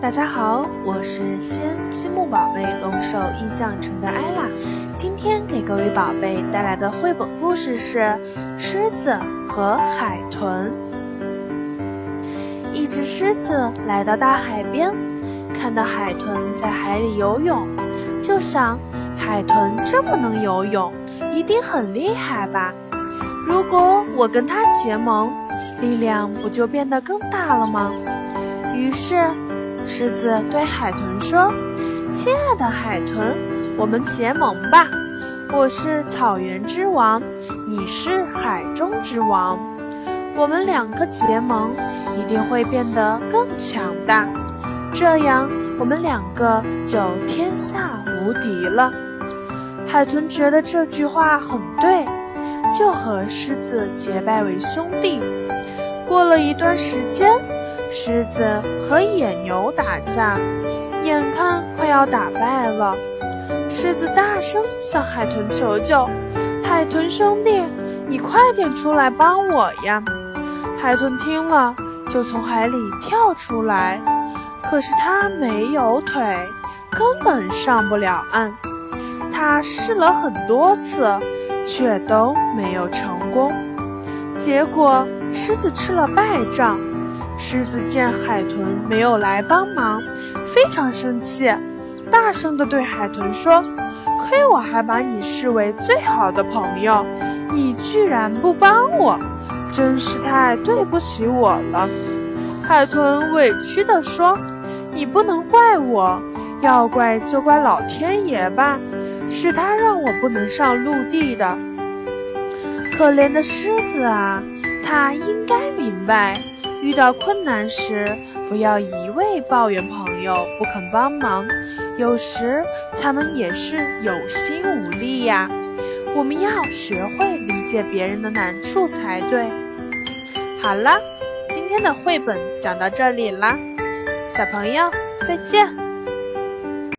大家好，我是西安积木宝贝龙首印象城的艾拉，今天给各位宝贝带来的绘本故事是《狮子和海豚》。一只狮子来到大海边，看到海豚在海里游泳，就想：海豚这么能游泳，一定很厉害吧？如果我跟它结盟，力量不就变得更大了吗？于是。狮子对海豚说：“亲爱的海豚，我们结盟吧！我是草原之王，你是海中之王。我们两个结盟，一定会变得更强大。这样，我们两个就天下无敌了。”海豚觉得这句话很对，就和狮子结拜为兄弟。过了一段时间。狮子和野牛打架，眼看快要打败了，狮子大声向海豚求救：“海豚兄弟，你快点出来帮我呀！”海豚听了，就从海里跳出来，可是它没有腿，根本上不了岸。它试了很多次，却都没有成功，结果狮子吃了败仗。狮子见海豚没有来帮忙，非常生气，大声地对海豚说：“亏我还把你视为最好的朋友，你居然不帮我，真是太对不起我了。”海豚委屈地说：“你不能怪我，要怪就怪老天爷吧，是他让我不能上陆地的。可怜的狮子啊，他应该明白。”遇到困难时，不要一味抱怨朋友不肯帮忙，有时他们也是有心无力呀。我们要学会理解别人的难处才对。好了，今天的绘本讲到这里啦，小朋友再见。